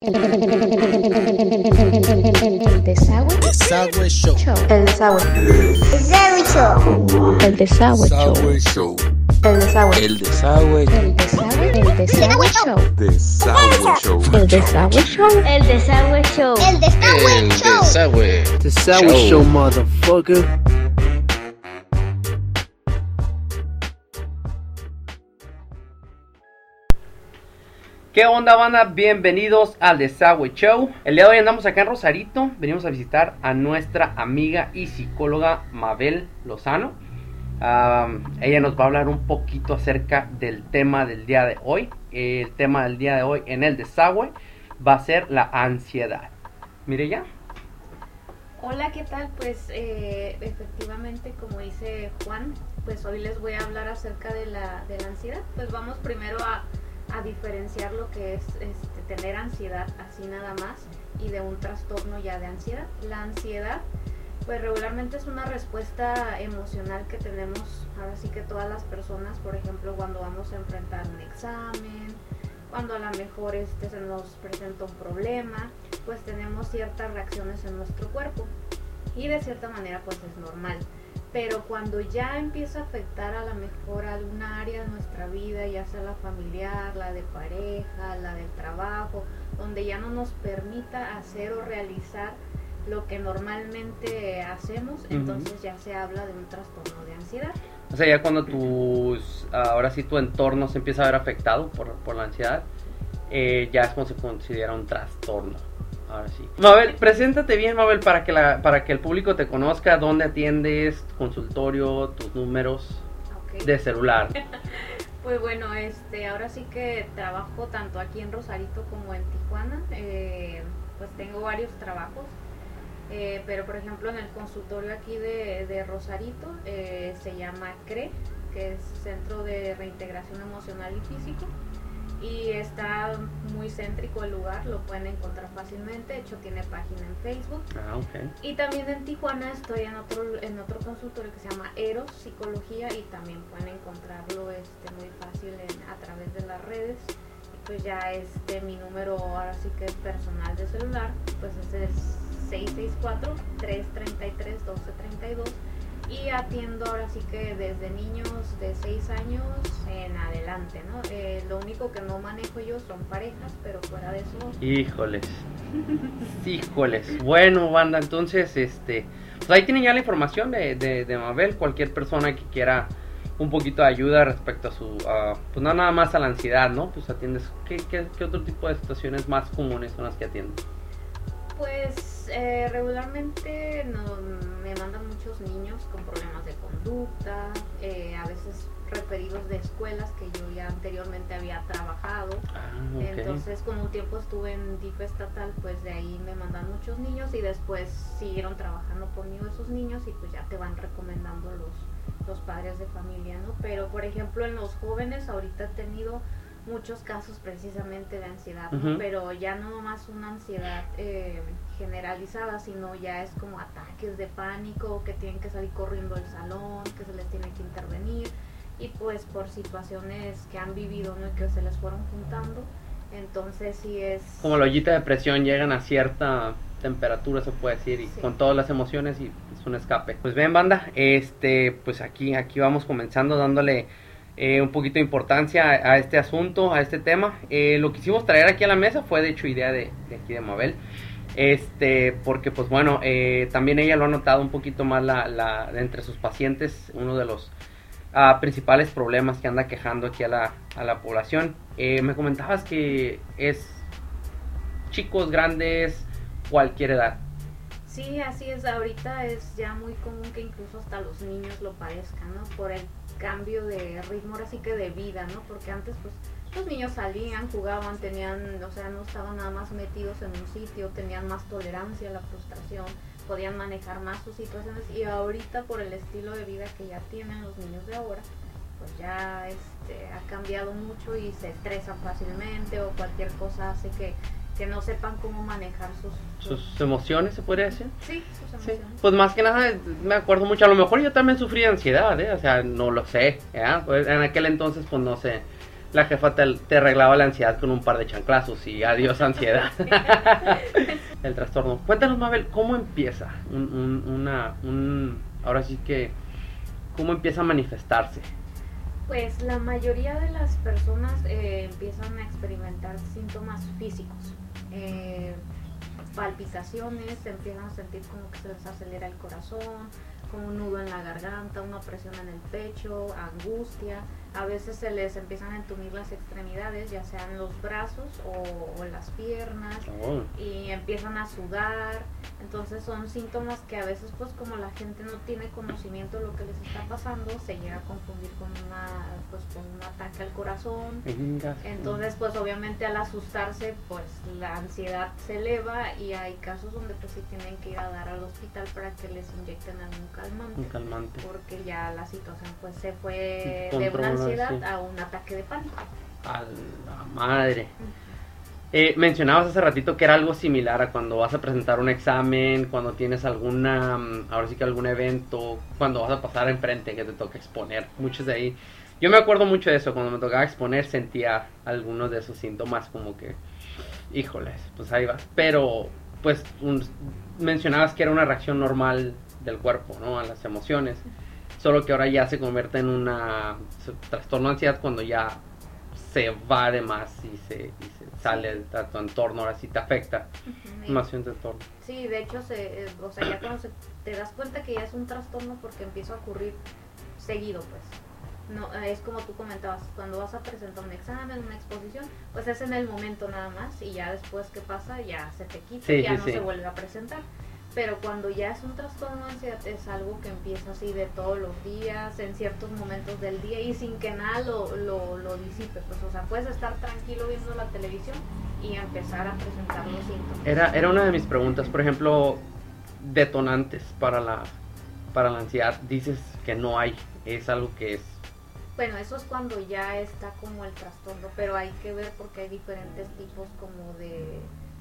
El desagüe. Desagüe Show. El desagüe. Desagüe Show. El desagüe show. Show. El desagüe. El desagüe. El desagüe. El desagüe show. Desagüe Show. El desagüe show. El Desagüe Show. El Desagüe El Show. desagüe. Desagüe Show. Show, motherfucker. ¿Qué onda, banda? Bienvenidos al Desagüe Show. El día de hoy andamos acá en Rosarito. Venimos a visitar a nuestra amiga y psicóloga Mabel Lozano. Ella nos va a hablar un poquito acerca del tema del día de hoy. El tema del día de hoy en el Desagüe va a ser la ansiedad. Mire ya. Hola, ¿qué tal? Pues eh, efectivamente, como dice Juan, pues hoy les voy a hablar acerca de la, de la ansiedad. Pues vamos primero a, a diferenciar lo que es este, tener ansiedad así nada más y de un trastorno ya de ansiedad. La ansiedad, pues regularmente es una respuesta emocional que tenemos, ahora sí que todas las personas, por ejemplo, cuando vamos a enfrentar un examen, cuando a lo mejor este se nos presenta un problema, pues tenemos ciertas reacciones en nuestro cuerpo y de cierta manera pues es normal. Pero cuando ya empieza a afectar a lo mejor alguna área de nuestra vida, ya sea la familiar, la de pareja, la del trabajo, donde ya no nos permita hacer o realizar lo que normalmente hacemos, entonces ya se habla de un trastorno de ansiedad. O sea, ya cuando tus, ahora sí tu entorno se empieza a ver afectado por, por la ansiedad, eh, ya es cuando se considera un trastorno. Ahora sí. Mabel, preséntate bien, Mabel, para que, la, para que el público te conozca, dónde atiendes, tu consultorio, tus números de celular. Pues bueno, este, ahora sí que trabajo tanto aquí en Rosarito como en Tijuana. eh, pues tengo varios trabajos. eh, pero por ejemplo en el consultorio aquí de, de Rosarito eh, se llama CRE, que es Centro de Reintegración Emocional y Físico. Y está muy céntrico el lugar, lo pueden encontrar fácilmente. De hecho tiene página en Facebook. Ah, ok. Y también en Tijuana estoy en otro, en otro consultorio que se llama Eros Psicología y también pueden encontrarlo este, muy fácil en- a través de las redes. Y pues ya este mi número ahora sí que es personal de celular, pues es 664-333-1232 y atiendo ahora sí que desde niños de 6 años en adelante, ¿no? Eh, lo único que no manejo yo son parejas, pero fuera de eso Híjoles. Híjoles. Bueno, banda, entonces, este. Pues ahí tienen ya la información de, de, de Mabel. Cualquier persona que quiera un poquito de ayuda respecto a su. a, pues no nada más a la ansiedad, ¿no? Pues atiendes. ¿Qué, qué, qué otro tipo de situaciones más comunes son las que atiendes? Pues eh, regularmente no, me mandan muchos niños con problemas de conducta, eh, a veces referidos de escuelas que yo ya anteriormente había trabajado. Ah. Entonces, como un tiempo estuve en DIF estatal, pues de ahí me mandan muchos niños y después siguieron trabajando conmigo esos niños y pues ya te van recomendando los, los padres de familia, ¿no? Pero, por ejemplo, en los jóvenes ahorita he tenido muchos casos precisamente de ansiedad, ¿no? Ujú. pero ya no más una ansiedad eh, generalizada, sino ya es como ataques de pánico, que tienen que salir corriendo del salón, que se les tiene que intervenir y pues por situaciones que han vivido ¿no? y que se les fueron juntando, entonces sí es... Como la ollita de presión llegan a cierta temperatura, se puede decir, y Sí. con todas las emociones y es un escape. Pues ven, banda, este, pues aquí, aquí vamos comenzando dándole eh, un poquito de importancia a, este asunto, a este tema. Eh, lo que quisimos traer aquí a la mesa fue de hecho idea de, aquí de Mabel. Este, porque pues bueno, eh, también ella lo ha notado un poquito más la, entre sus pacientes, uno de los ah, principales problemas que anda quejando aquí a la, a la población. Eh, me comentabas que es chicos, grandes, cualquier edad. Sí, así es, ahorita es ya muy común que incluso hasta los niños lo padezcan, ¿no? Por el cambio de ritmo, ahora sí que de vida, ¿no? Porque antes pues los niños salían, jugaban, tenían, o sea, no estaban nada más metidos en un sitio, tenían más tolerancia a la frustración, podían manejar más sus situaciones y ahorita por el estilo de vida que ya tienen los niños de ahora, pues ya este, ha cambiado mucho y se estresan fácilmente o cualquier cosa hace que, que no sepan cómo manejar sus, Sus emociones, se podría decir. Sí, sus Sí, emociones. pues más que nada me acuerdo mucho, a lo mejor yo también sufrí ansiedad, ¿eh? o sea, no lo sé. Pues en aquel entonces pues no sé, la jefa te, te arreglaba la ansiedad con un par de chanclazos y adiós ansiedad. el trastorno. Cuéntanos, Mabel, ¿cómo empieza un, un- una, un, ahora sí que, cómo empieza a manifestarse? Pues la mayoría de las personas eh, empiezan a experimentar síntomas físicos. Eh, palpitaciones, se empiezan a sentir como que se les acelera el corazón, como un nudo en la garganta, una presión en el pecho, angustia. A veces se les empiezan a entumir las extremidades, ya sean los brazos o, o las piernas Oh, y empiezan a sudar. Entonces son síntomas que a veces pues como la gente no tiene conocimiento de lo que les está pasando, se llega a confundir con una pues con un ataque al corazón. Entonces pues obviamente al asustarse pues la ansiedad se eleva y hay casos donde pues sí tienen que ir a dar al hospital para que les inyecten algún un calmante porque ya la situación pues se fue de una ansiedad sí. a un ataque de pánico. A la madre. Eh, mencionabas hace ratito que era algo similar a cuando vas a presentar un examen, cuando tienes alguna, mm, ahora sí que algún evento, cuando vas a pasar enfrente que te toca exponer. Muchos de ahí. Yo me acuerdo mucho de eso, cuando me tocaba exponer sentía algunos de esos síntomas como que, híjoles, pues ahí va. Pero, pues, un- mencionabas que era una reacción normal del cuerpo, ¿no? A las emociones. Solo que ahora ya se convierte en una trastorno de ansiedad cuando ya se va de más y se, y se sale de tu entorno, ahora sí te afecta. Ujú. Más de tu entorno. Sí, de hecho, se, eh, o sea, ya cuando se- te das cuenta que ya es un trastorno porque empieza a ocurrir seguido, pues. No, eh, es como tú comentabas, cuando vas a presentar un examen, una exposición, pues es en el momento nada más y ya después que pasa ya se te quita Sí, y ya sí, no sí. se vuelve a presentar. Pero cuando ya es un trastorno de ansiedad es algo que empieza así de todos los días, en ciertos momentos del día y sin que nada lo, lo, lo disipe. Pues, o sea, puedes estar tranquilo viendo la televisión y empezar a presentar los síntomas. Era, era una de mis preguntas, por ejemplo, detonantes para la, para la ansiedad. Dices que no hay, es algo que es... Bueno, eso es cuando ya está como el trastorno, pero hay que ver porque hay diferentes tipos como de,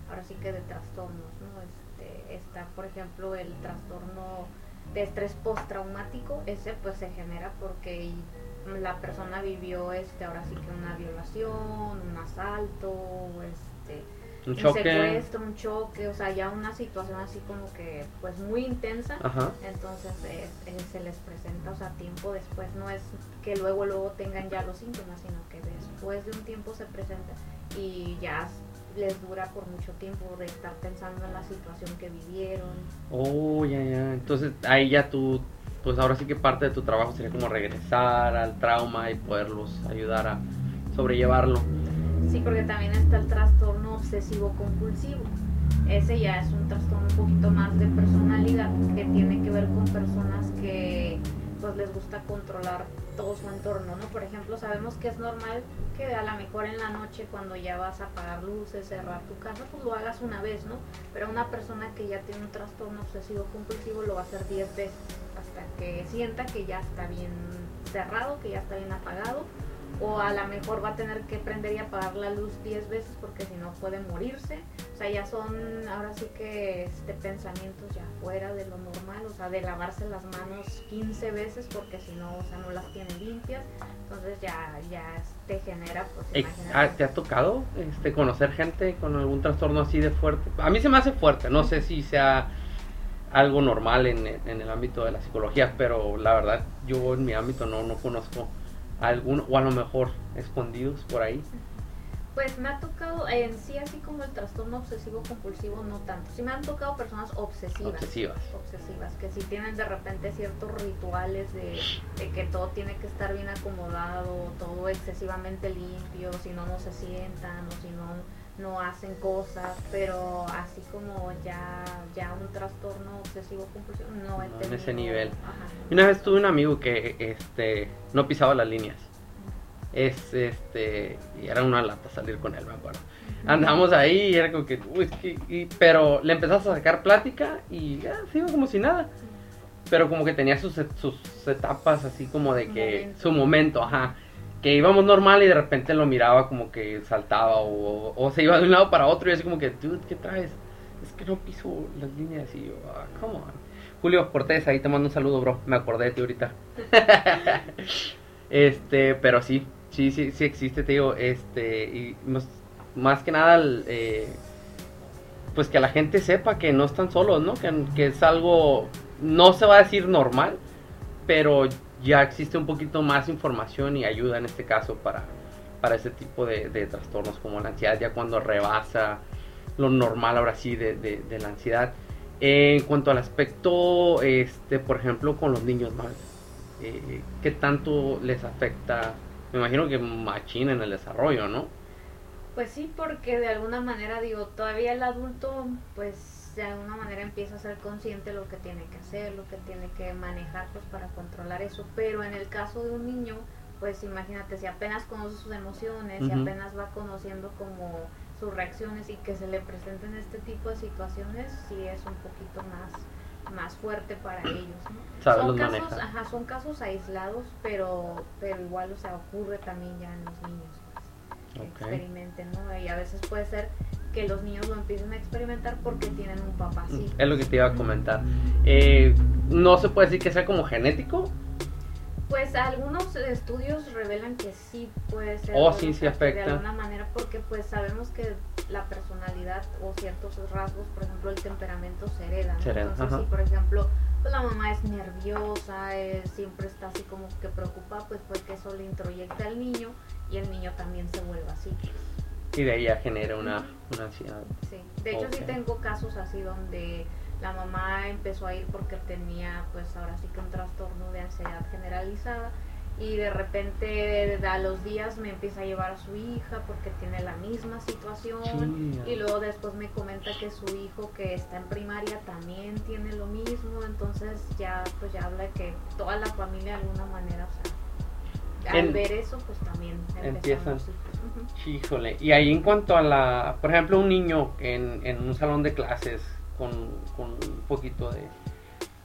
ahora sí que de trastornos, ¿no? Este, está, por ejemplo, el trastorno de estrés postraumático, ese pues se genera porque la persona vivió, este, ahora sí que una violación, un asalto, este, Un secuestro, un choque, o sea, ya una situación así como que pues muy intensa Ajá. entonces eh, eh, se les presenta, o sea, tiempo después, no es que luego luego tengan ya los síntomas, sino que después de un tiempo se presenta y ya les dura por mucho tiempo de estar pensando en la situación que vivieron. Oh, ya, ya. Entonces ahí ya tú, pues ahora sí que parte de tu trabajo sería como regresar al trauma y poderlos ayudar a sobrellevarlo. Sí, porque también está el trastorno obsesivo compulsivo. Ese ya es un trastorno un poquito más de personalidad que tiene que ver con personas que pues les gusta controlar todo su entorno, ¿no? Por ejemplo, sabemos que es normal que a lo mejor en la noche cuando ya vas a apagar luces, cerrar tu casa, pues lo hagas una vez, ¿no? Pero una persona que ya tiene un trastorno obsesivo compulsivo lo va a hacer 10 veces hasta que sienta que ya está bien cerrado, que ya está bien apagado o a lo mejor va a tener que prender y apagar la luz 10 veces porque si no puede morirse. O sea, ya son ahora sí que este pensamientos ya fuera de lo normal, o sea, de lavarse las manos 15 veces porque si no, o sea, no las tiene limpias. Entonces ya ya te genera pues ah, ¿Te ha tocado este, conocer gente con algún trastorno así de fuerte? A mí se me hace fuerte, no sé si sea algo normal en, en el ámbito de la psicología, pero la verdad yo en mi ámbito no, no conozco alguno, o a lo mejor escondidos por ahí. Pues me ha tocado en sí así como el trastorno obsesivo compulsivo no tanto. Sí me han tocado personas obsesivas. Obsesivas. obsesivas, que si tienen de repente ciertos rituales de, de que todo tiene que estar bien acomodado, todo excesivamente limpio, si no, no se sientan o si no, no hacen cosas, pero así como ya, ya un trastorno obsesivo compulsivo no No, en ese nivel. Ajá. Una vez tuve un amigo que este no pisaba las líneas. Es este y era una lata salir con él, me acuerdo. Andamos ahí y era como que, uy, y- pero le empezamos a sacar plática y ya se iba como si nada. Pero como que tenía sus, sus etapas así como de que Momento. su momento, ajá. Que íbamos normal y de repente lo miraba como que saltaba o, o se iba de un lado para otro y así como que, dude, ¿qué traes? Es que no piso las líneas y yo, ah, come on. Julio Cortés, ahí te mando un saludo, bro. Me acordé de ti ahorita. este, pero sí, Sí, sí, sí existe, te digo, este, y más, que nada, eh, pues que la gente sepa que no están solos, ¿no? Que, que es algo, no se va a decir normal, pero ya existe un poquito más información y ayuda en este caso para, para ese tipo de, trastornos como la ansiedad, ya cuando rebasa lo normal ahora sí de, de- de la ansiedad. en cuanto al aspecto, este, por ejemplo, con los niños más, eh, ¿qué tanto les afecta? Me imagino que machín en el desarrollo, ¿no? Pues sí, porque de alguna manera, digo, todavía el adulto, pues de alguna manera empieza a ser consciente de lo que tiene que hacer, lo que tiene que manejar, pues para controlar eso. Pero en el caso de un niño, pues imagínate, si apenas conoce sus emociones, si Ujú. apenas va conociendo como sus reacciones y que se le presenten este tipo de situaciones, sí es un poquito más, más fuerte para ellos, ¿no? Son casos, ajá, son casos aislados, pero, pero igual, o sea, ocurre también ya en los niños. pues, que experimenten, ¿no? Y a veces puede ser que los niños lo empiecen a experimentar porque tienen un papá así. Es lo que te iba a comentar. Eh, no se puede decir que sea como genético. Pues algunos estudios revelan que sí puede ser. Oh, o sí, sí afecta. De alguna manera, porque pues sabemos que la personalidad o ciertos rasgos, por ejemplo, el temperamento se hereda. ¿no? Se hereda, Entonces, ajá. si por ejemplo, pues la mamá es nerviosa, eh, siempre está así como que preocupada, pues puede que eso le introyecte al niño y el niño también se vuelva así. Y de ahí ya genera una, una ansiedad. Sí, de hecho sí Ok. tengo casos así donde la mamá empezó a ir porque tenía pues ahora sí que un trastorno de ansiedad generalizada y de repente a los días me empieza a llevar a su hija porque tiene la misma situación y luego después me comenta que su hijo que está en primaria también tiene lo mismo, entonces ya pues ya habla que toda la familia de alguna manera, o sea, al En- ver eso pues también Empiezan. empezamos, ujú. Híjole. Y ahí en cuanto a la, por ejemplo, un niño en, en un salón de clases con, con un poquito de,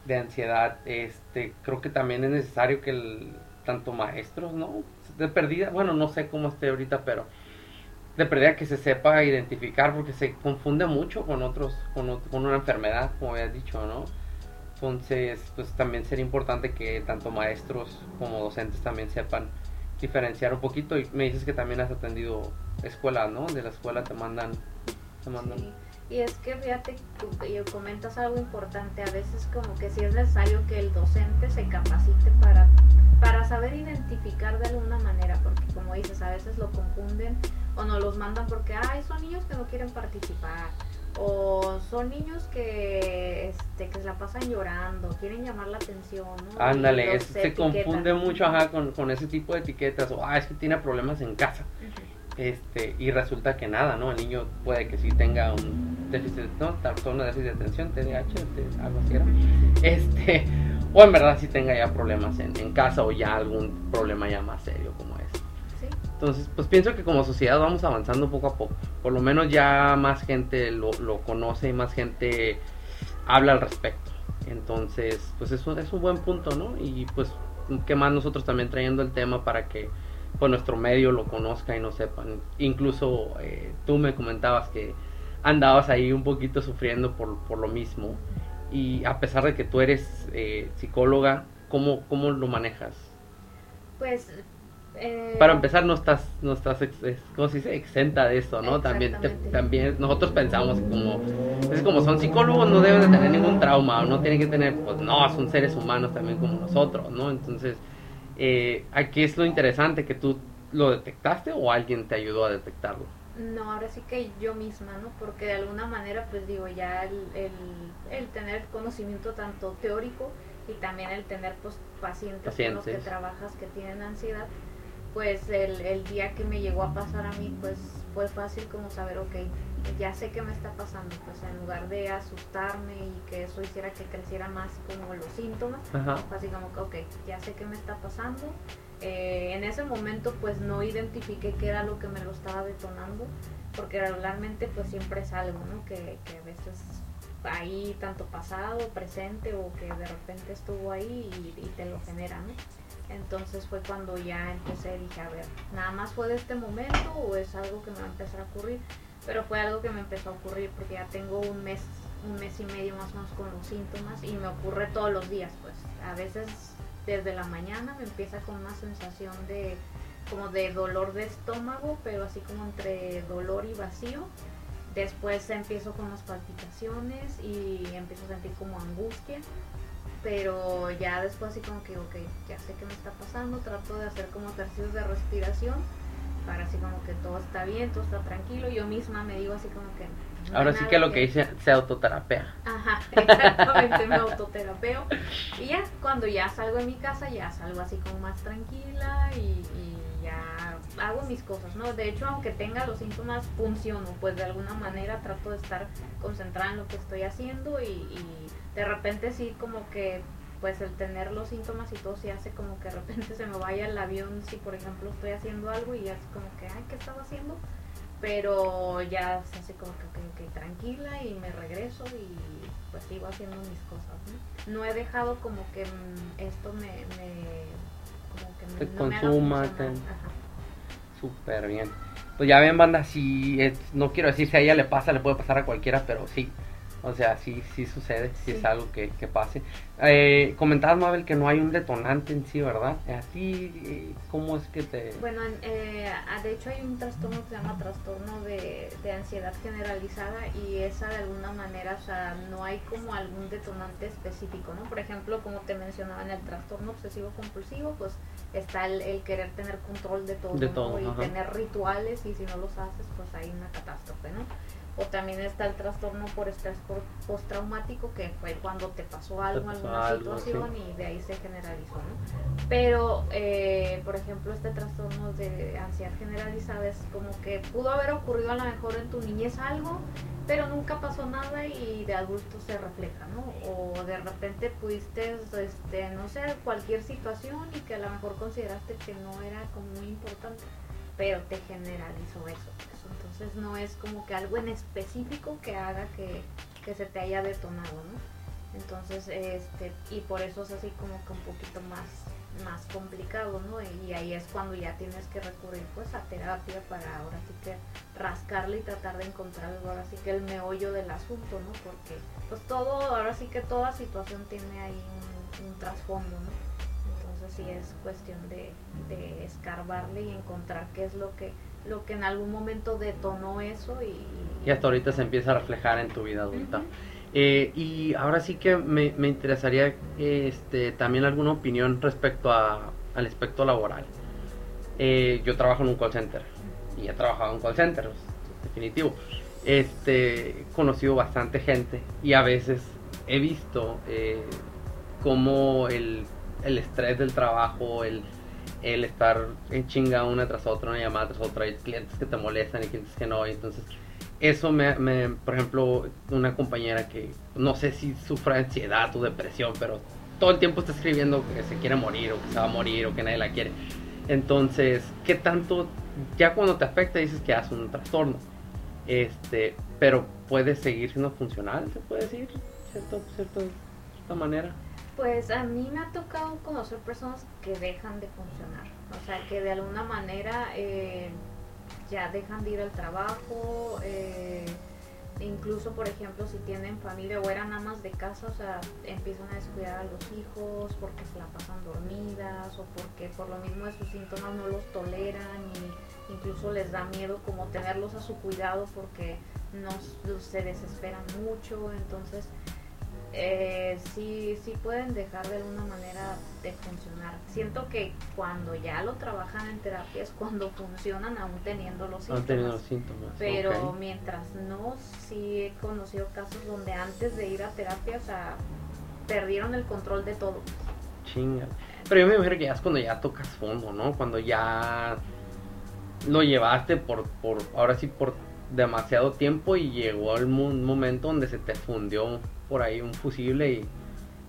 de ansiedad, este, creo que también es necesario que el, tanto maestros, ¿no? De perdida, bueno, no sé cómo esté ahorita, pero de perdida que se sepa identificar porque se confunde mucho con otros, con, ot- con una enfermedad, como habías dicho, ¿no? Entonces, pues también sería importante que tanto maestros como docentes también sepan diferenciar un poquito. Y me dices que también has atendido escuelas, ¿no? De la escuela te mandan. Sí, Y es que fíjate, tú comentas algo importante, a veces como que sí es necesario que el docente se capacite para, para saber identificar de alguna manera, porque como dices, a veces lo confunden o no los mandan porque, ay, son niños que no quieren participar, o son niños que, este, que se la pasan llorando, quieren llamar la atención, ¿no? Ándale, es- se etiquetan. confunde mucho ajá, con, con ese tipo de etiquetas. O, ah, es que tiene problemas en casa. Este Y resulta que nada, ¿no? El niño puede que sí tenga un déficit, ¿no? Trastorno de déficit de atención, TDAH, algo así era. Este, o en verdad sí tenga ya problemas en, en casa o ya algún problema ya más serio como. Sí. Entonces, pues pienso que como sociedad vamos avanzando poco a poco. Por lo menos ya más gente lo, lo conoce y más gente habla al respecto. Entonces, pues eso es un buen punto, ¿no? Y pues, ¿qué más nosotros también trayendo el tema para que pues nuestro medio lo conozca y no sepan? Incluso eh, tú me comentabas que andabas ahí un poquito sufriendo por, por lo mismo. Y a pesar de que tú eres eh, psicóloga, ¿cómo, ¿cómo lo manejas? Pues... eh, Para empezar, no estás, no estás, ex- es- ¿cómo se dice? Exenta de esto, ¿no? También, te- también nosotros pensamos como, es como son psicólogos, no deben de tener ningún trauma, o no tienen que tener, pues no, son seres humanos también como nosotros, ¿no? Entonces, eh, aquí es lo interesante, que tú lo detectaste o alguien te ayudó a detectarlo. No, ahora sí que yo misma, ¿no? Porque de alguna manera, pues digo, ya el, el, el tener conocimiento tanto teórico y también el tener pues pacientes, con los que trabajas que tienen ansiedad, pues el, el día que me llegó a pasar a mí, pues fue fácil como saber, ok, ya sé qué me está pasando, pues en lugar de asustarme y que eso hiciera que creciera más como los síntomas, Ajá. así como que, ok, ya sé qué me está pasando. Eh, en ese momento pues no identifiqué qué era lo que me lo estaba detonando, porque regularmente pues siempre es algo, ¿no? Que, que a veces ahí tanto pasado, presente o que de repente estuvo ahí y, y te lo genera, ¿no? Entonces fue cuando ya empecé, dije, a ver, nada más fue de este momento o es algo que me va a empezar a ocurrir, pero fue algo que me empezó a ocurrir porque ya tengo un mes, un mes y medio más o menos con los síntomas y me ocurre todos los días, pues a veces desde la mañana me empieza con una sensación de, como de dolor de estómago, pero así como entre dolor y vacío. Después empiezo con las palpitaciones y empiezo a sentir como angustia. Pero ya después así como que, ok, ya sé qué me está pasando, trato de hacer como ejercicios de respiración para así como que todo está bien, todo está tranquilo. Yo misma me digo así como que... Ahora sí que lo que dice se autoterapea. Ajá, exactamente, me autoterapeo. Y ya, cuando ya salgo de mi casa, ya salgo así como más tranquila y, ya hago mis cosas, ¿no? De hecho, aunque tenga los síntomas, funciono, pues de alguna manera trato de estar concentrada en lo que estoy haciendo y, y de repente sí como que pues el tener los síntomas y todo sí hace como que de repente se me vaya el avión si por ejemplo estoy haciendo algo y ya es como que, ay, ¿qué estaba haciendo? Pero ya se hace como que, ok, ok, tranquila y me regreso y pues sigo haciendo mis cosas, ¿no? No he dejado como que mm, esto me, me como que Te no consuma. Súper bien. Pues ya ven, banda, si es- no quiero decir si a ella le pasa, le puede pasar a cualquiera, pero sí. O sea, sí, sí sucede, sí, Sí. es algo que, que pase. Eh, comentabas, Mabel, que no hay un detonante en sí, ¿verdad? ¿A ti eh, cómo es que te...? Bueno, en- eh, de hecho hay un trastorno que se llama trastorno de, de ansiedad generalizada y esa de alguna manera, o sea, no hay como algún detonante específico, ¿no? Por ejemplo, como te mencionaba en el trastorno obsesivo compulsivo, pues está el, el querer tener control de todo, De ¿no? todo, y ajá. tener rituales y si no los haces, pues hay una catástrofe, ¿no? O también está el trastorno por estrés postraumático, que fue cuando te pasó algo, pasó alguna algo, situación y de ahí se generalizó, ¿no? Pero, eh, por ejemplo, este trastorno de ansiedad generalizada es como que pudo haber ocurrido a lo mejor en tu niñez algo, pero nunca pasó nada y de adulto se refleja, ¿no? O de repente pudiste, este, no sé, cualquier situación y que a lo mejor consideraste que no era como muy importante, pero te generalizó eso. Entonces no es como que algo en específico que haga que, que se te haya detonado, ¿no? Entonces, este, y por eso es así como que un poquito más, más complicado, ¿no? Y ahí es cuando ya tienes que recurrir pues a terapia para ahora sí que rascarle y tratar de encontrar ahora sí que el meollo del asunto, ¿no? Porque pues todo, ahora sí que toda situación tiene ahí un, un trasfondo, ¿no? Entonces sí es cuestión de, de escarbarle y encontrar qué es lo que, lo que en algún momento detonó eso y... Y hasta ahorita se empieza a reflejar en tu vida adulta. Eh, y ahora sí que me, me interesaría este, también alguna opinión respecto a, al aspecto laboral. Eh, yo trabajo en un call center y he trabajado en un call center, definitivo. Este, he conocido bastante gente y a veces he visto eh, cómo el, el estrés del trabajo, el, el estar en chinga una tras otra, una llamada tras otra, hay clientes que te molestan y clientes que no, y entonces eso me, me, por ejemplo, una compañera que no sé si sufra ansiedad o depresión, pero todo el tiempo está escribiendo que se quiere morir o que se va a morir o que nadie la quiere. Entonces, ¿qué tanto? Ya cuando te afecta dices que hace un trastorno. Este, pero puede seguir siendo funcional, se puede decir, cierto, cierto, de cierta manera. Pues a mí me ha tocado conocer personas que dejan de funcionar, o sea, que de alguna manera eh, ya dejan de ir al trabajo, eh, incluso por ejemplo si tienen familia o eran amas de casa, o sea, empiezan a descuidar a los hijos porque se la pasan dormidas o porque por lo mismo de sus síntomas no los toleran y incluso les da miedo como tenerlos a su cuidado porque no se desesperan mucho, entonces eh, sí, sí pueden dejar de alguna manera de funcionar. Siento que cuando ya lo trabajan en terapia es cuando funcionan aún teniendo los síntomas. tenido los síntomas. Pero mientras no, sí he conocido casos donde antes de ir a terapia, o sea, perdieron el control de todo. Chinga. Pero yo me imagino que ya es cuando ya tocas fondo, ¿no? Cuando ya lo llevaste por, por ahora sí, por demasiado tiempo y llegó el mo- momento donde se te fundió por ahí un fusible y,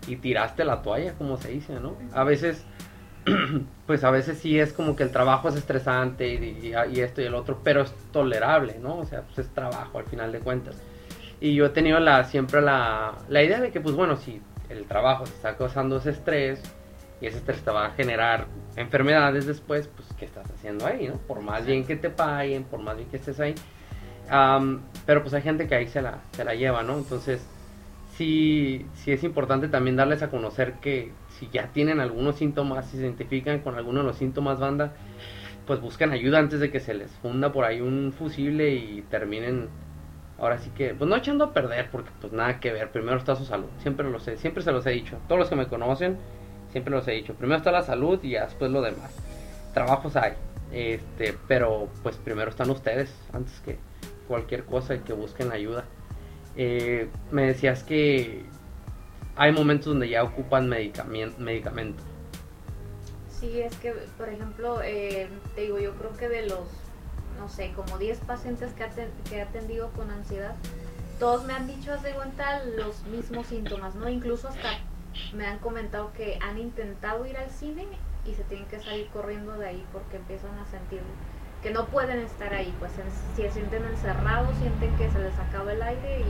y tiraste la toalla, como se dice, ¿no? A veces, pues a veces sí es como que el trabajo es estresante y, y- y esto y el otro, pero es tolerable, ¿no? O sea, pues es trabajo al final de cuentas. Y yo he tenido la, siempre la, la idea de que, pues bueno, si el trabajo te está causando ese estrés y ese estrés te va a generar enfermedades después, pues ¿qué estás haciendo ahí, no? Por más bien que te paguen, por más bien que estés ahí. Am, pero pues hay gente que ahí se la, se la lleva, ¿no? Entonces, sí, sí es importante también darles a conocer que si ya tienen algunos síntomas, si se identifican con alguno de los síntomas, banda, pues busquen ayuda antes de que se les funda por ahí un fusible y terminen ahora sí que pues no echando a perder porque pues nada que ver. Primero está su salud. Siempre lo sé siempre se los he dicho. Todos los que me conocen siempre los he dicho. Primero está la salud y después lo demás. Trabajos hay este pero pues primero están ustedes antes que cualquier cosa y que busquen ayuda Eh, me decías que hay momentos donde ya ocupan medicamento medicamento Sí, es que, por ejemplo, eh, te digo, yo creo que de los, no sé, como 10 pacientes que, he atendido con ansiedad, todos me han dicho, haz de cuenta, los mismos síntomas, ¿no? Incluso hasta me han comentado que han intentado ir al cine y se tienen que salir corriendo de ahí porque empiezan a sentir que no pueden estar ahí, pues si se sienten encerrados, sienten que se les acaba el aire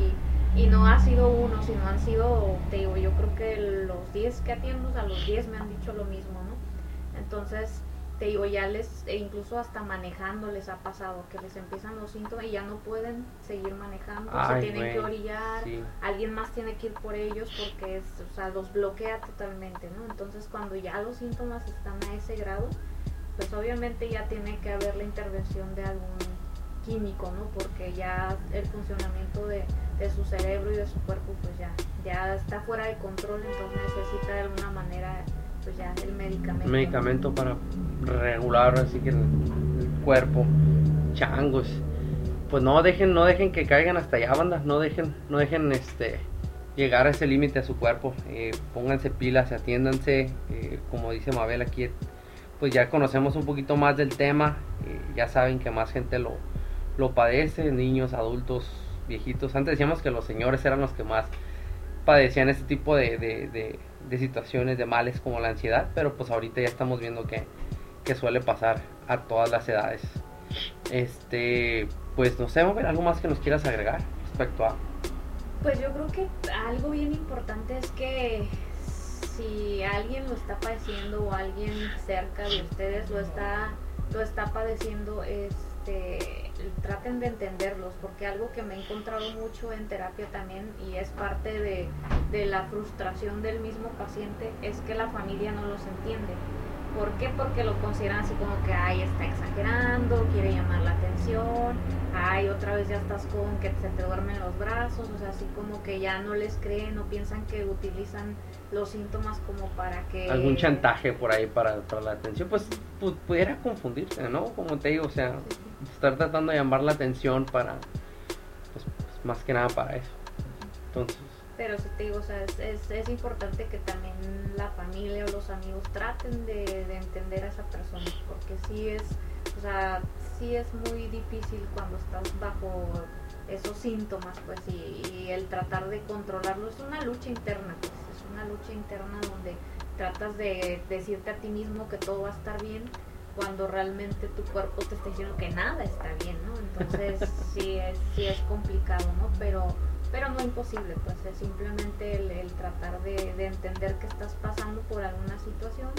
y, y no ha sido uno, sino han sido, te digo, yo creo que los 10 que atiendo, o sea, los 10 me han dicho lo mismo, ¿no? Entonces, te digo, ya les, e incluso hasta manejando les ha pasado, que les empiezan los síntomas y ya no pueden seguir manejando, Ay, se tienen que güey, orillar, sí. alguien más tiene que ir por ellos porque es, o sea, los bloquea totalmente, ¿no? Entonces, cuando ya los síntomas están a ese grado, pues obviamente ya tiene que haber la intervención de algún químico, ¿no? Porque ya el funcionamiento de, de su cerebro y de su cuerpo, pues ya, ya está fuera de control, entonces necesita de alguna manera, pues ya el medicamento. medicamento para regular así que el, cuerpo changos pues no dejen no dejen que caigan hasta allá banda no dejen no dejen este llegar a ese límite a su cuerpo eh, pónganse pilas atiéndanse eh, como dice Mabel aquí pues ya conocemos un poquito más del tema eh, ya saben que más gente lo lo padece niños adultos viejitos antes decíamos que los señores eran los que más padecían este tipo de, de, de- situaciones, de males como la ansiedad, pero pues ahorita ya estamos viendo que, que suele pasar a todas las edades. Este, pues no sé, algo más que nos quieras agregar respecto a... Pues yo creo que algo bien importante es que si alguien lo está padeciendo o alguien cerca de ustedes lo está lo está padeciendo, este traten de entenderlos, porque algo que me he encontrado mucho en terapia también y es parte de, de la frustración del mismo paciente es que la familia no los entiende. ¿Por qué? Porque lo consideran así como que, ay, está exagerando, quiere llamar la atención, ay, otra vez ya estás con que se te duermen los brazos, o sea, así como que ya no les creen o piensan que utilizan los síntomas como para que... algún chantaje por ahí para, para la atención, pues pu- pudiera confundirse, ¿no? Como te digo, o sea, estar tratando de llamar la atención para, pues, pues, más que nada para eso. Entonces, Pero sí te digo, o sea, es, es, es importante que también la familia o los amigos traten de, de entender a esa persona, porque sí es, o sea, sí es muy difícil cuando estás bajo esos síntomas, pues, y, y el tratar de controlarlo es una lucha interna, pues, es una lucha interna donde tratas de decirte a ti mismo que todo va a estar bien cuando realmente tu cuerpo te está diciendo que nada está bien, ¿no? Entonces sí es, sí es complicado, ¿no? Pero pero no imposible, pues es simplemente el, tratar de, de entender que estás pasando por alguna situación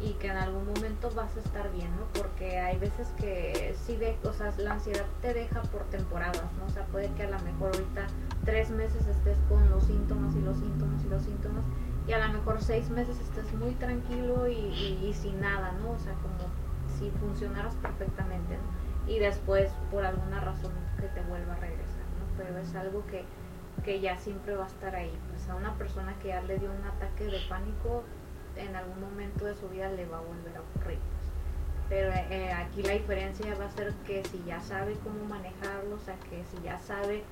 y que en algún momento vas a estar bien, ¿no? Porque hay veces que sí de, o sea, la ansiedad te deja por temporadas, ¿no? O sea, puede que a lo mejor ahorita tres meses estés con los síntomas y los síntomas y los síntomas y a lo mejor seis meses estés muy tranquilo y sin nada, ¿no? O sea, como si funcionaras perfectamente, ¿no? Y después por alguna razón que te vuelva a regresar, ¿no? Pero es algo que, que ya siempre va a estar ahí. Pues a una persona que ya le dio un ataque de pánico, en algún momento de su vida le va a volver a ocurrir. pues. Pero eh, aquí la diferencia va a ser que si ya sabe cómo manejarlo, o sea, que si ya sabe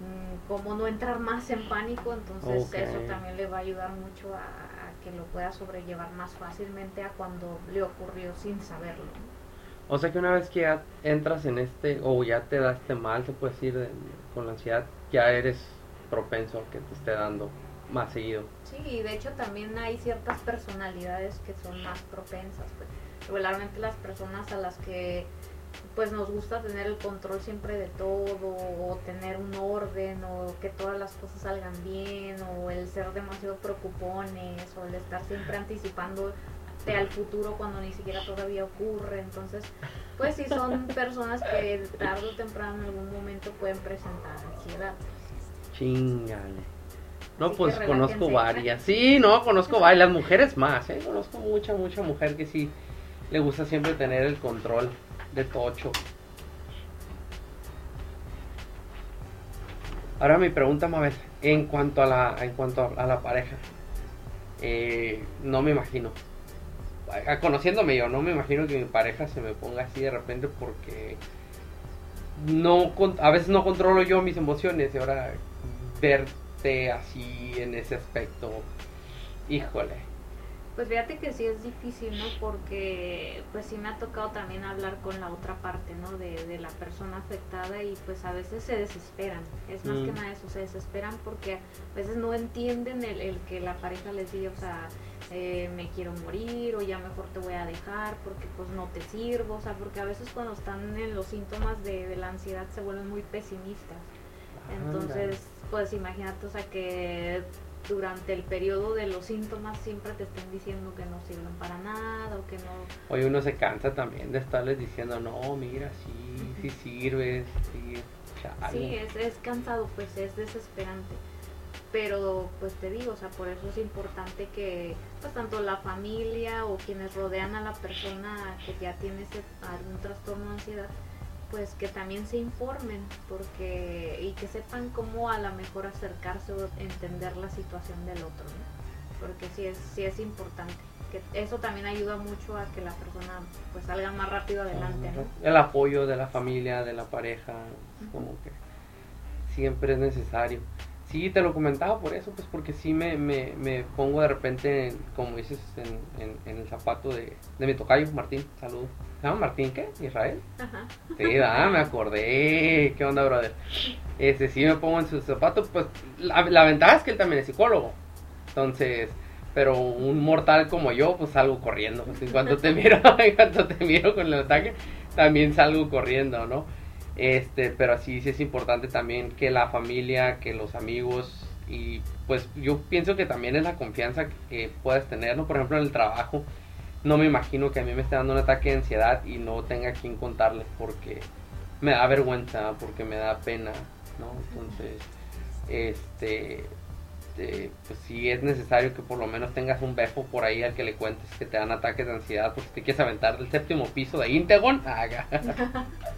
mm, cómo no entrar más en pánico, entonces eso también le va a ayudar mucho a, a que lo pueda sobrellevar más fácilmente a cuando le ocurrió sin saberlo. ¿no? o sea que una vez que ya entras en este, o ya te da este mal, se puede decir, de- con la ansiedad, ya eres propenso que te esté dando más seguido. Sí, y de hecho también hay ciertas personalidades que son más propensas. Pues. Regularmente las personas a las que pues nos gusta tener el control siempre de todo, o tener un orden, o que todas las cosas salgan bien, o el ser demasiado preocupones, o el estar siempre anticipando al futuro cuando ni siquiera todavía ocurre. Entonces, pues sí son personas que tarde o temprano en algún momento pueden presentar ansiedad. Chingale. No, Así pues conozco varias. Sí, no, conozco varias. Las mujeres más, ¿eh? Conozco mucha, mucha mujer que sí le gusta siempre tener el control de Tocho. Ahora mi pregunta, Mabel, en cuanto a la, en cuanto a la pareja, eh, no me imagino, conociéndome yo, no me imagino que mi pareja se me ponga así de repente porque no, a veces no controlo yo mis emociones y ahora verte así en ese aspecto, híjole. Pues fíjate que sí es difícil, ¿no? Porque pues sí me ha tocado también hablar con la otra parte, ¿no? De, de la persona afectada y pues a veces se desesperan. Es más Mm. que nada eso, se desesperan porque a veces no entienden el, el que la pareja les diga, o sea, eh, me quiero morir o ya mejor te voy a dejar porque pues no te sirvo, o sea, porque a veces cuando están en los síntomas de, de la ansiedad se vuelven muy pesimistas. Entonces, pues imagínate, o sea, que durante el periodo de los síntomas siempre te estén diciendo que no sirven para nada o que no... Hoy uno se cansa también de estarles diciendo, no, mira, sí, sí sirves, sí, chale". Sí, es, es cansado, pues es desesperante. Pero pues te digo, o sea, por eso es importante que pues tanto la familia o quienes rodean a la persona que ya tiene ese, algún trastorno de ansiedad, pues que también se informen porque y que sepan cómo a lo mejor acercarse o entender la situación del otro, ¿no? Porque sí es, sí es importante. Que eso también ayuda mucho a que la persona pues salga más rápido adelante. El apoyo de la familia, de la pareja, como que siempre es necesario. Sí, te lo comentaba por eso, pues porque sí me, me, me pongo de repente, en- como dices, en, en, en el zapato de, de mi tocayo, Martín, saludos. ¿Se llama Martín qué? ¿Israel? Ajá. Sí, ah, me acordé. ¿Qué onda, brother? Este, sí me pongo en sus zapatos, pues la, la ventaja es que él también es psicólogo. Entonces, pero un mortal como yo, pues salgo corriendo. Pues, en cuanto te miro, en cuanto te miro con el ataque, también salgo corriendo, ¿no? Este, pero sí, sí es importante también que la familia, que los amigos y pues yo pienso que también es la confianza que puedes tener, ¿no? Por ejemplo, en el trabajo, no me imagino que a mí me esté dando un ataque de ansiedad y no tenga quien contarles porque me da vergüenza, porque me da pena, ¿no? Entonces, este, eh, pues sí es necesario que por lo menos tengas un befo por ahí al que le cuentes que te dan ataques de ansiedad porque te quieres aventar del séptimo piso de Integon.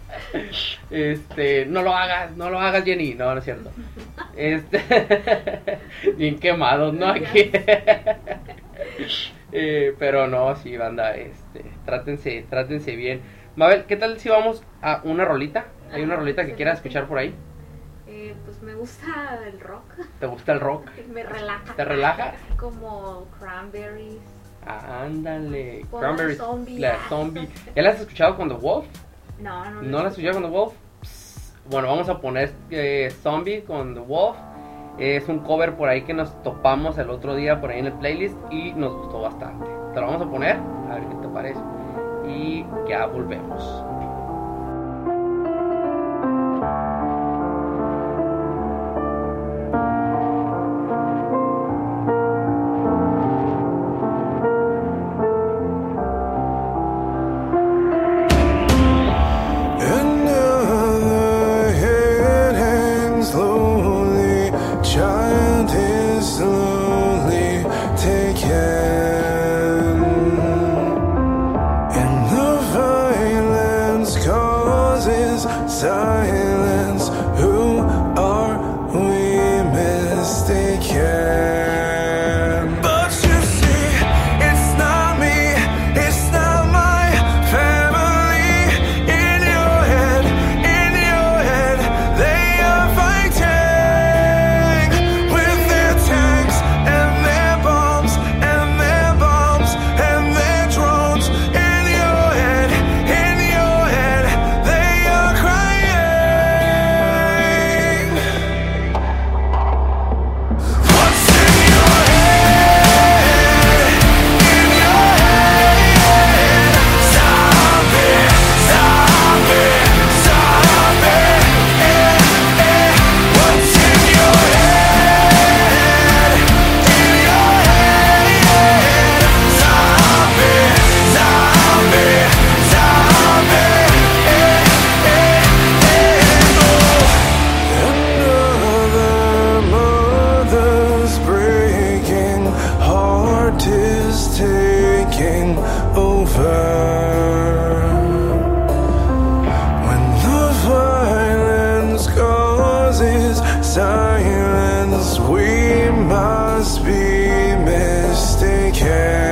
Este, no lo hagas, no lo hagas Jenny, no, no es cierto. Este, bien quemados, ¿no? Aquí. Eh, pero no, sí, banda, este, trátense, trátense bien. Mabel, ¿qué tal si vamos a una rolita? ¿Hay una Ah, rolita que quieras escuchar por ahí? Eh, pues me gusta el rock, ¿Te gusta el rock? me relaja. ¿Te relaja? Como Cranberries. Ah, ándale, Cranberries, la zombie. la zombie. ¿Ya la has escuchado con The Wolf? No, no. ¿No la has escuchado con The Wolf? Bueno, vamos a poner eh, Zombie con The Wolf. Es un cover por ahí que nos topamos el otro día por ahí en el playlist y nos gustó bastante. Te lo vamos a poner, a ver qué te parece. Y ya volvemos. Silence. care.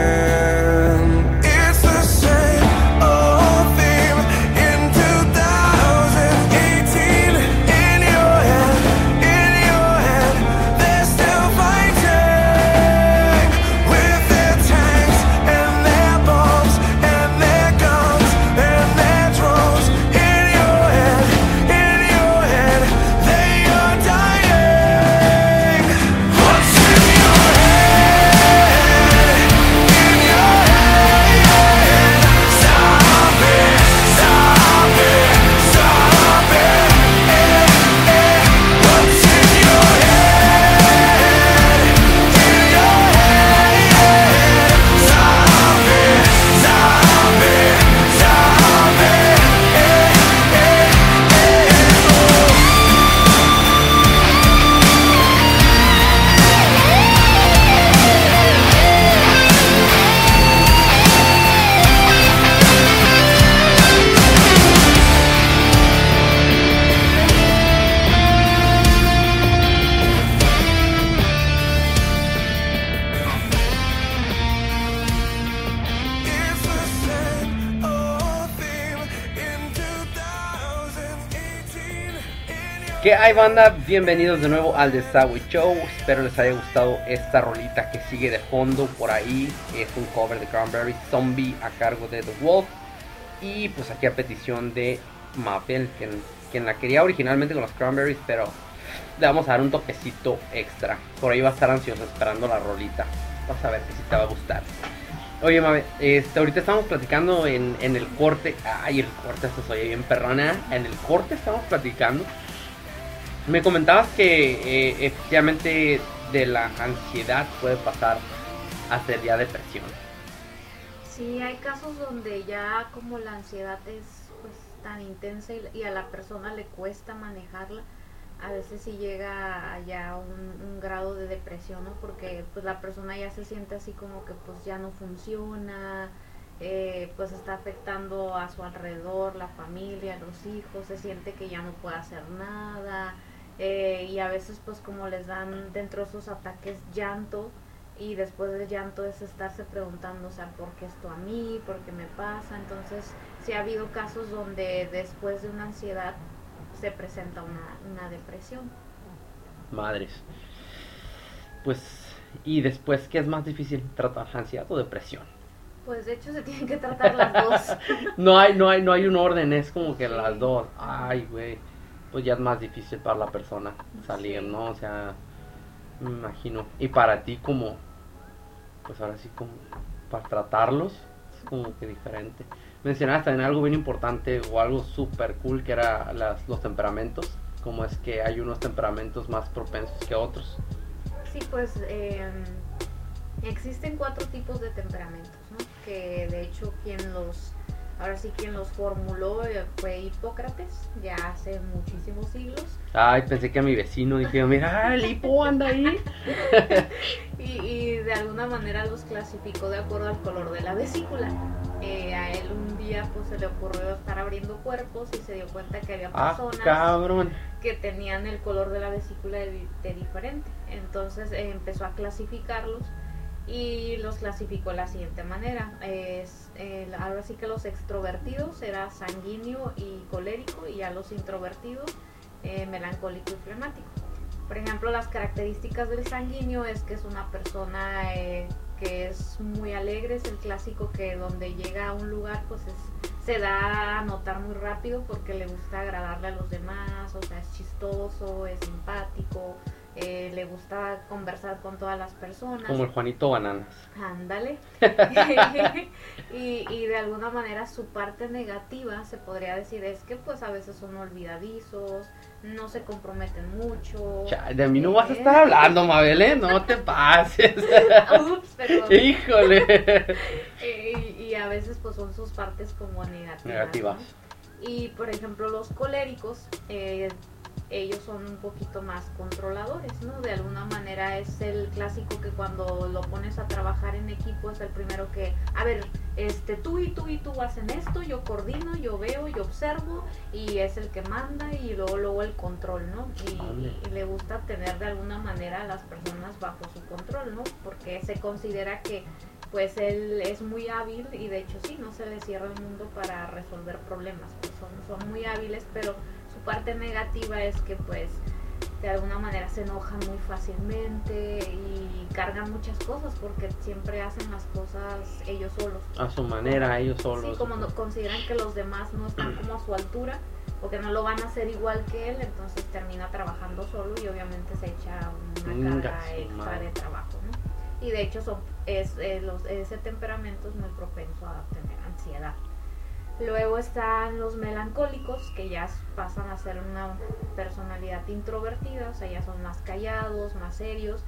¿Qué hay banda? Bienvenidos de nuevo al Desagüe Show. Espero les haya gustado esta rolita que sigue de fondo por ahí. Es un cover de Cranberry Zombie a cargo de The Wolf. Y pues aquí a petición de Mabel, quien, quien la quería originalmente con los Cranberries, pero le vamos a dar un toquecito extra. Por ahí va a estar ansioso esperando la rolita. Vas a ver que si te va a gustar. Oye, Mabel, este, ahorita estamos platicando en, en el corte. Ay, el corte, se oye bien perrona. En el corte estamos platicando me comentabas que eh, efectivamente de la ansiedad puede pasar a ser ya depresión. Sí, hay casos donde ya como la ansiedad es pues tan intensa y, y a la persona le cuesta manejarla, a veces sí llega a ya un, un grado de depresión, ¿no? Porque pues la persona ya se siente así como que pues ya no funciona, eh, pues está afectando a su alrededor, la familia, los hijos, se siente que ya no puede hacer nada, eh, y a veces pues como les dan dentro de esos ataques llanto, y después del llanto es estarse preguntando, o sea, ¿por qué esto a mí? ¿Por qué me pasa? Entonces, sí ha habido casos donde después de una ansiedad se presenta una, una depresión. Madres. Pues, y después, ¿qué es más difícil? ¿Tratar ansiedad o depresión? Pues de hecho se tienen que tratar las dos. No hay, no hay, no hay un orden, es como que Sí. las dos. Ay, güey. Pues ya es más difícil para la persona salir, Sí. ¿no? O sea, me imagino. Y para ti como, pues ahora sí como, para tratarlos, es como que diferente. Mencionaste también algo bien importante o algo súper cool que era las, los temperamentos. Como es que hay unos temperamentos más propensos que otros. Sí, pues eh, existen cuatro tipos de temperamentos, ¿no? Que de hecho quien los, ahora sí quien los formuló eh, fue Hipócrates, ya hace muchísimos siglos. Ay, pensé que a mi vecino dije, mira, el hipo anda ahí. Y, y de alguna manera los clasificó de acuerdo al color de la vesícula. Eh, a él un día pues se le ocurrió estar abriendo cuerpos y se dio cuenta que había Ah, personas que tenían el color de la vesícula de, de diferente. Entonces eh, empezó a clasificarlos y los clasificó de la siguiente manera. Es, ahora sí que los extrovertidos era sanguíneo y colérico y a los introvertidos eh, melancólico y flemático. Por ejemplo, las características del sanguíneo es que es una persona eh, que es muy alegre, es el clásico que donde llega a un lugar pues es- se da a notar muy rápido porque le gusta agradarle a los demás, o sea, es chistoso, es simpático, eh, le gusta conversar con todas las personas. Como el Juanito Bananas. Ándale. y, y de alguna manera su parte negativa, se podría decir, es que pues a veces son olvidadizos, no se comprometen mucho. Chale, de mí no vas a eh, estar hablando, Mabel, ¿eh? No te pases. Ups, perdón. Híjole. Eh, y, y a veces pues son sus partes como negativas. Negativas. ¿no? Y por ejemplo los coléricos, eh, ellos son un poquito más controladores, ¿no? De alguna manera es el clásico que cuando lo pones a trabajar en equipo es el primero que, a ver, este, tú y tú y tú hacen esto, yo coordino, yo veo, yo observo y es el que manda y luego, luego el control, ¿no? Y, y le gusta tener de alguna manera a las personas bajo su control, ¿no? Porque se considera que pues él es muy hábil y de hecho sí, no se le cierra el mundo para resolver problemas, pues son, son muy hábiles, pero parte negativa es que pues de alguna manera se enojan muy fácilmente y cargan muchas cosas porque siempre hacen las cosas ellos solos. A su manera, ellos solos. Sí, como no, consideran que los demás no están como a su altura o que no lo van a hacer igual que él, entonces termina trabajando solo y obviamente se echa una carga extra madre. de trabajo, ¿no? Y de hecho son, es, eh, los, ese temperamento es muy propenso a tener ansiedad. Luego están los melancólicos, que ya pasan a ser una personalidad introvertida, o sea, ya son más callados, más serios,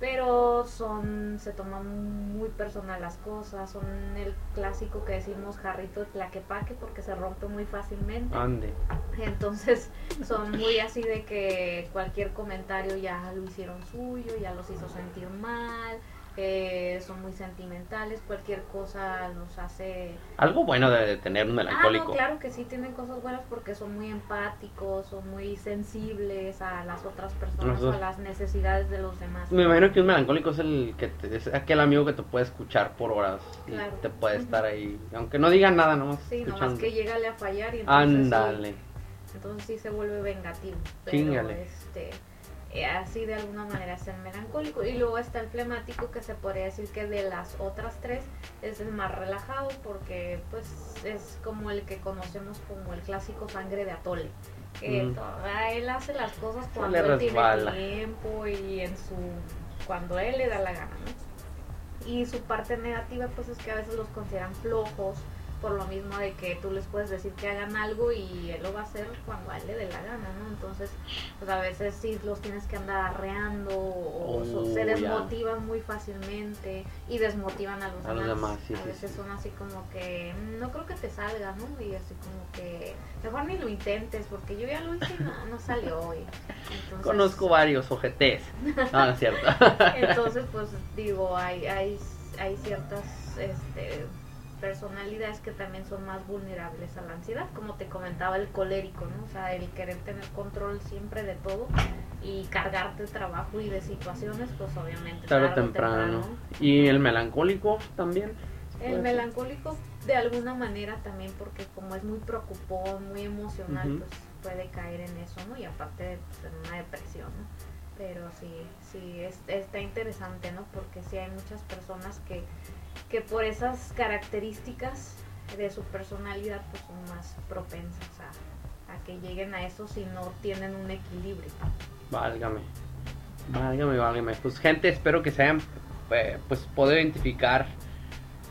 pero son se toman muy personal las cosas, son el clásico que decimos jarrito de tlaquepaque porque se rompe muy fácilmente. Ande. Entonces son muy así de que cualquier comentario ya lo hicieron suyo, ya los hizo sentir mal, eh, son muy sentimentales, cualquier cosa los hace... Algo bueno de tener un Ah, melancólico. no, claro que sí tienen cosas buenas porque son muy empáticos, son muy sensibles a las otras personas, a las necesidades de los demás. Me imagino que un melancólico es el que te- es aquel amigo que te puede escuchar por horas y te puede estar ahí, aunque no diga nada, nomás Sí, nomás escuchando. que llegale a fallar y entonces, sí- entonces sí se vuelve vengativo. Pero Chíngale. este eh, así de alguna manera es el melancólico. Y luego está el flemático que se podría decir que de las otras tres es el más relajado porque pues es como el que conocemos como el clásico sangre de atole. Que Mm. ah, él hace las cosas cuando él tiene tiempo y en su cuando él le da la gana, ¿no? Y su parte negativa pues es que a veces los consideran flojos por lo mismo de que tú les puedes decir que hagan algo y él lo va a hacer cuando a él le dé la gana, ¿no? Entonces, pues a veces sí los tienes que andar arreando o Oh, se desmotivan muy fácilmente y desmotivan a los A los demás. sí, a veces sí. son así como que "Mm, no creo que te salga, ¿no? Y así como que mejor ni lo intentes porque yo ya lo hice y no, no salió hoy. Entonces, Conozco varios. No, no es cierto. entonces, pues digo, hay, hay, hay ciertas este, personalidades que también son más vulnerables a la ansiedad, como te comentaba el colérico, ¿no? O sea, el querer tener control siempre de todo y cargarte de trabajo y de situaciones, pues obviamente Tarde o tarde o temprano. Y el melancólico también. El melancólico de alguna manera también porque como es muy preocupón, muy emocional, pues puede caer en eso, ¿no? Y aparte de, pues, en una depresión, ¿no? Pero sí, sí, es- está interesante, ¿no? Porque sí hay muchas personas que, que por esas características de su personalidad pues son más propensas a, a que lleguen a eso si no tienen un equilibrio. Válgame. Válgame, válgame. Pues gente, espero que se hayan eh, pues podido identificar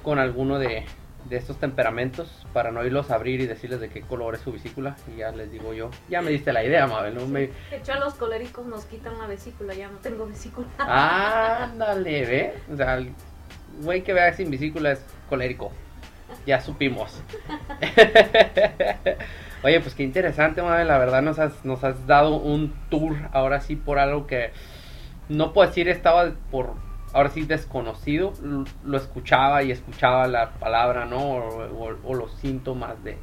con alguno de, de estos temperamentos para no irlos a abrir y decirles de qué color es su vesícula. Y ya les digo yo. Ya me diste la idea, Mabel. ¿no? Me... De hecho, a los coléricos nos quitan la vesícula, ya no tengo vesícula. Ándale, ¿ve? O sea, güey que vea sin vesícula es colérico. Ya supimos. Oye, pues qué interesante, Mabel. La verdad nos has, nos has dado un tour ahora sí por algo que no puedo decir estaba por ahora sí desconocido. Lo escuchaba y escuchaba la palabra, ¿no? O, o- o los síntomas de,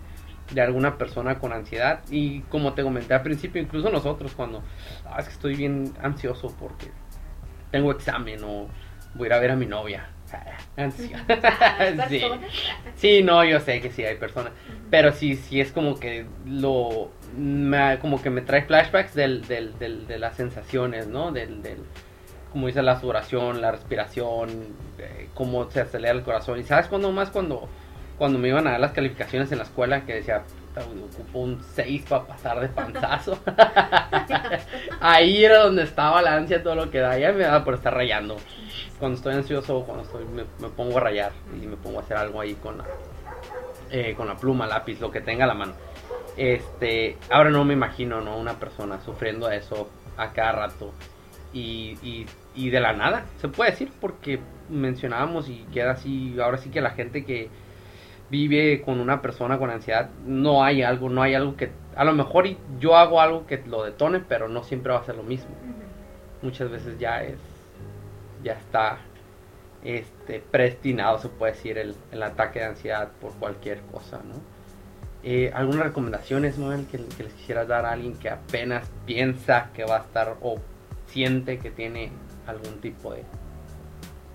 de alguna persona con ansiedad. Y como te comenté al principio, incluso nosotros cuando "Ah, es que estoy bien ansioso porque tengo examen o voy a ir a ver a mi novia. Sí. Personas. Sí, no, yo sé que sí hay personas, pero sí, sí es como que lo, me, como que me trae flashbacks del, del, del- de las sensaciones, ¿no? Del, del, como dice la sudoración, la respiración, eh, cómo se acelera el corazón. Y sabes cuándo más cuando, cuando me iban a dar las calificaciones en la escuela que decía, "Puta, ocupo un 6 para pasar de panzazo. Ahí era donde estaba la ansia, todo lo que da. Ya me daba por estar rayando. Cuando estoy ansioso, cuando estoy, me, me pongo a rayar y me pongo a hacer algo ahí con la, eh, con la pluma, lápiz, lo que tenga a la mano. Este, ahora no me imagino, ¿no? Una persona sufriendo eso a cada rato y, y, y de la nada, se puede decir, porque mencionábamos y queda así, ahora sí que la gente que vive con una persona con ansiedad, no hay algo, no hay algo que, a lo mejor yo hago algo que lo detone, pero no siempre va a ser lo mismo. muchas veces ya es, ya está este, predestinado, se puede decir, el, el ataque de ansiedad por cualquier cosa, ¿no? Eh, ¿Algunas recomendaciones, Noel, que, que les quisieras dar a alguien que apenas piensa que va a estar o siente que tiene algún tipo de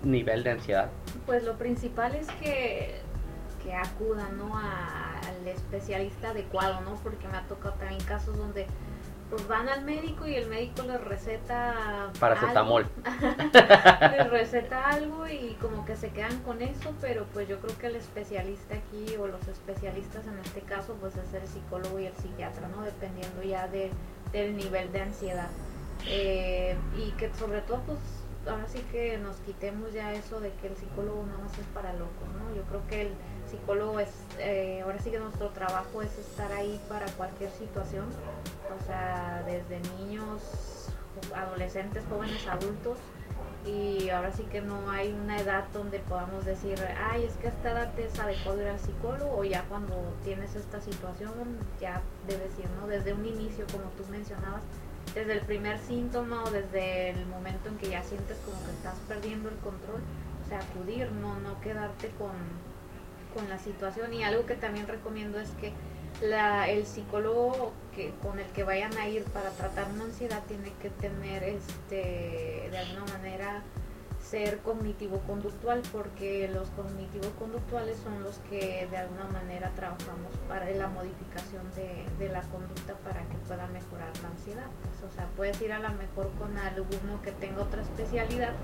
nivel de ansiedad? Pues lo principal es que, que acudan ¿no? a- al especialista adecuado, ¿no? Porque me ha tocado también casos donde pues van al médico y el médico les receta Paracetamol. les receta algo y como que se quedan con eso, pero pues yo creo que el especialista aquí o los especialistas en este caso pues es el psicólogo y el psiquiatra, ¿no? Dependiendo ya de, del nivel de ansiedad. Eh, y que sobre todo pues ahora sí que nos quitemos ya eso de que el psicólogo nada más es para locos, ¿no? Yo creo que el psicólogo es, eh, ahora sí que nuestro trabajo es estar ahí para cualquier situación, o sea, desde niños, adolescentes, jóvenes, adultos, y ahora sí que no hay una edad donde podamos decir, ay, es que a esta edad es adecuado ir al psicólogo, o ya cuando tienes esta situación, ya debes ir, ¿no? Desde un inicio, como tú mencionabas, desde el primer síntoma o desde el momento en que ya sientes como que estás perdiendo el control, o sea, acudir, no, no quedarte con, con la situación. Y algo que también recomiendo es que la, el psicólogo que, con el que vayan a ir para tratar una ansiedad tiene que tener, este, de alguna manera, ser cognitivo-conductual, porque los cognitivo-conductuales son los que de alguna manera trabajamos para la modificación de, la conducta para que pueda mejorar la ansiedad. Pues, o sea, puedes ir a lo mejor con alguno que tenga otra especialidad,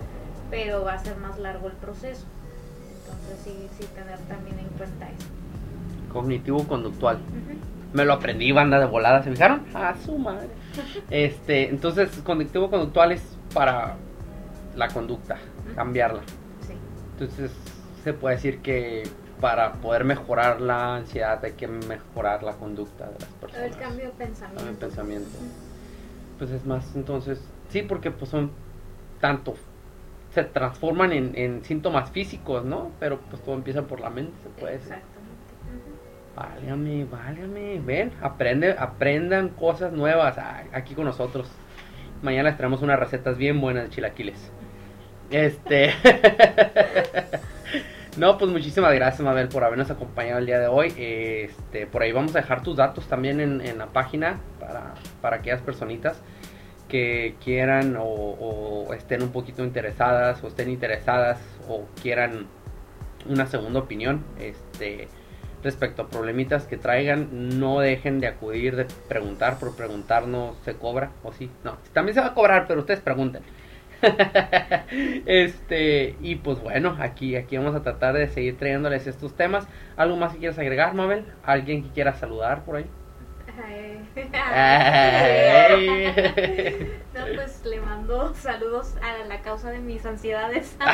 pero va a ser más largo el proceso. Entonces sí, sí tener también en cuenta eso. Cognitivo-conductual. Me lo aprendí, banda de volada, ¿se fijaron? A su madre. Este, entonces, cognitivo-conductual es para la conducta, cambiarla. Sí. Entonces, se puede decir que para poder mejorar la ansiedad hay que mejorar la conducta de las personas. El cambio de pensamiento. Cambio de pensamiento. Pues es más, entonces, sí, porque pues son tanto, se transforman en, en síntomas físicos, ¿no? Pero pues todo empieza por la mente, se puede decir. Válgame, válgame. Ven, aprende, aprendan cosas nuevas aquí con nosotros. Mañana les traemos unas recetas bien buenas de chilaquiles. Este. no, pues muchísimas gracias, Mabel, por habernos acompañado el día de hoy. Este, por ahí vamos a dejar tus datos también en, en la página para, para aquellas personitas que quieran o, estén un poquito interesadas o estén interesadas o quieran una segunda opinión. Este respecto a problemitas que traigan, no dejen de acudir, de preguntar, por preguntar no se cobra, o sí, no, también se va a cobrar, pero ustedes pregunten. este, y pues bueno, aquí, aquí vamos a tratar de seguir trayéndoles estos temas. ¿Algo más que quieras agregar, Mabel? ¿Alguien que quiera saludar por ahí? No, pues le mando saludos a la causa de mis ansiedades.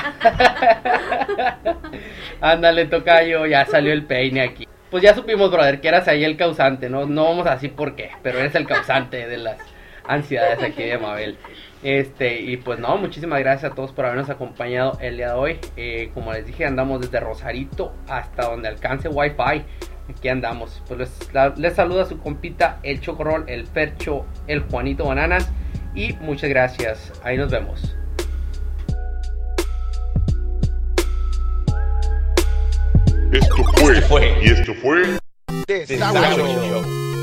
Ándale, tocayo, ya salió el peine aquí. Pues ya supimos, brother, que eras ahí el causante, ¿no? No vamos a decir por qué, pero eres el causante de las ansiedades aquí de Mabel. Este, y pues no, muchísimas gracias a todos por habernos acompañado el día de hoy. Eh, como les dije, andamos desde Rosarito hasta donde alcance Wi-Fi. Aquí andamos. Pues les, la- les saluda su compita, el Chocorrol, el Fercho, el Juanito Bananas. Y muchas gracias. Ahí nos vemos. Esto fue, y esto fue Desagüe.